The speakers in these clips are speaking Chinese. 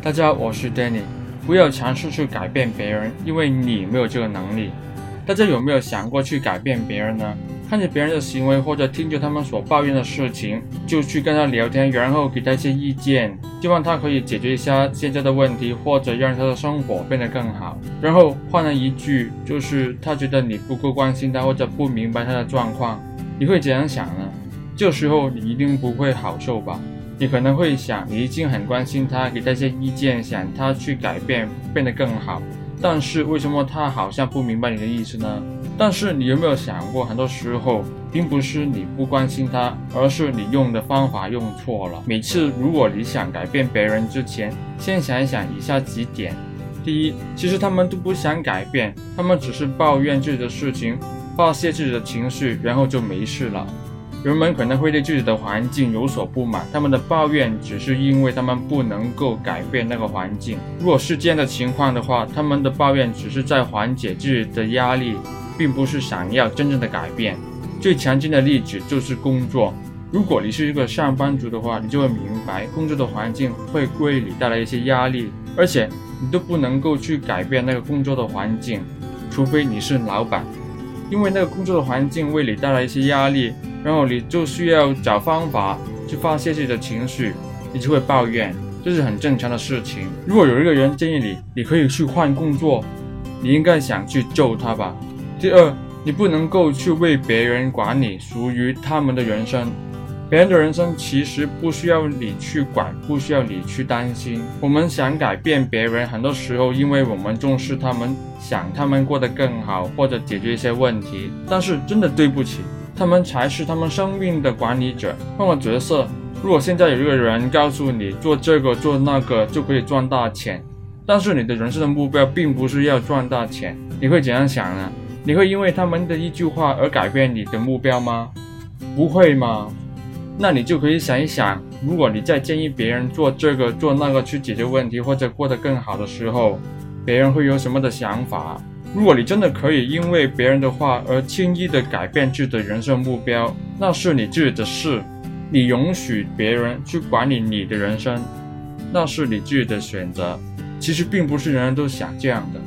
大家好，我是 Danny。不要尝试去改变别人，因为你没有这个能力。大家有没有想过去改变别人呢？看着别人的行为，或者听着他们所抱怨的事情，就去跟他聊天，然后给他一些意见，希望他可以解决一下现在的问题，或者让他的生活变得更好。然后换了一句，就是他觉得你不够关心他，或者不明白他的状况，你会怎样想呢？这时候你一定不会好受吧？你可能会想，你已经很关心他，给他一些意见，想他去改变，变得更好。但是为什么他好像不明白你的意思呢？但是你有没有想过，很多时候并不是你不关心他，而是你用的方法用错了。每次如果你想改变别人之前，先想一想以下几点：第一，其实他们都不想改变，他们只是抱怨自己的事情，发泄自己的情绪，然后就没事了。人们可能会对自己的环境有所不满，他们的抱怨只是因为他们不能够改变那个环境。如果是这样的情况的话，他们的抱怨只是在缓解自己的压力，并不是想要真正的改变。最常见的例子就是工作。如果你是一个上班族的话，你就会明白工作的环境会为你带来一些压力，而且你都不能够去改变那个工作的环境，除非你是老板，因为那个工作的环境为你带来一些压力。然后你就需要找方法去发泄自己的情绪，你就会抱怨，这是很正常的事情。如果有一个人建议你，你可以去换工作，你应该想去救他吧。第二，你不能够去为别人管理属于他们的人生，别人的人生其实不需要你去管，不需要你去担心。我们想改变别人，很多时候因为我们重视他们，想他们过得更好，或者解决一些问题。但是真的对不起。他们才是他们生命的管理者。换个角色，如果现在有一个人告诉你做这个做那个就可以赚大钱，但是你的人生的目标并不是要赚大钱，你会怎样想呢？你会因为他们的一句话而改变你的目标吗？不会吗？那你就可以想一想，如果你在建议别人做这个做那个去解决问题或者过得更好的时候，别人会有什么的想法？如果你真的可以因为别人的话而轻易的改变自己的人生目标，那是你自己的事。你允许别人去管理你的人生，那是你自己的选择。其实并不是人人都想这样的。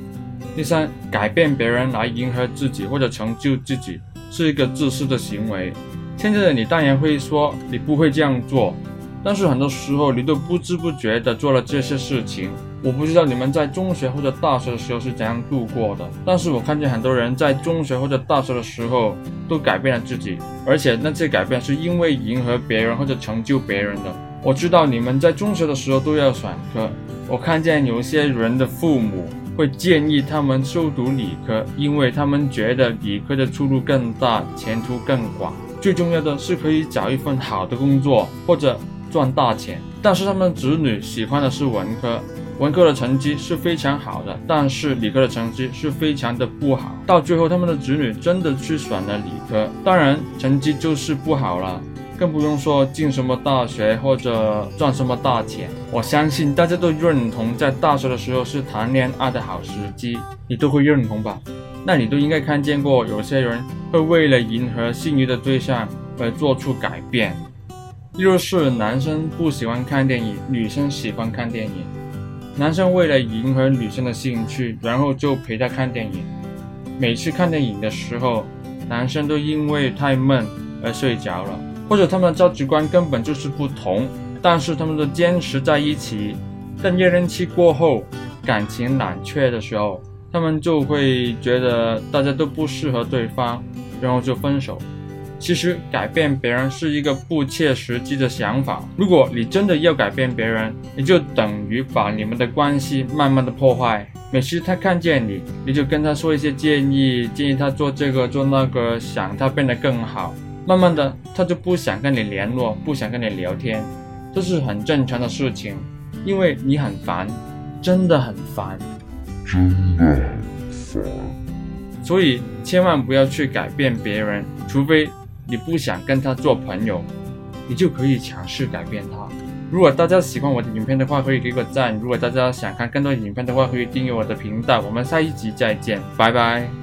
第三，改变别人来迎合自己或者成就自己，是一个自私的行为。现在的你当然会说你不会这样做。但是很多时候你都不知不觉地做了这些事情。我不知道你们在中学或者大学的时候是怎样度过的，但是我看见很多人在中学或者大学的时候都改变了自己，而且那些改变是因为迎合别人或者成就别人的。我知道你们在中学的时候都要选科，我看见有些人的父母会建议他们修读理科，因为他们觉得理科的出路更大，前途更广，最重要的是可以找一份好的工作或者。赚大钱，但是他们子女喜欢的是文科，文科的成绩是非常好的，但是理科的成绩是非常的不好。到最后，他们的子女真的去选了理科，当然成绩就是不好了，更不用说进什么大学或者赚什么大钱。我相信大家都认同，在大学的时候是谈恋爱的好时机，你都会认同吧？那你都应该看见过，有些人会为了迎合心仪的对象而做出改变。例如是男生不喜欢看电影，女生喜欢看电影。男生为了迎合女生的兴趣，然后就陪她看电影。每次看电影的时候，男生都因为太闷而睡着了，或者他们的价值观根本就是不同，但是他们都坚持在一起。但热恋期过后，感情冷却的时候，他们就会觉得大家都不适合对方，然后就分手。其实改变别人是一个不切实际的想法。如果你真的要改变别人，你就等于把你们的关系慢慢的破坏。每次他看见你，你就跟他说一些建议，建议他做这个做那个，想他变得更好。慢慢的，他就不想跟你联络，不想跟你聊天，这是很正常的事情，因为你很烦，真的很烦，真的很烦。所以千万不要去改变别人，除非。你不想跟他做朋友，你就可以尝试改变他。如果大家喜欢我的影片的话，可以给个赞。如果大家想看更多影片的话，可以订阅我的频道。我们下一集再见，拜拜。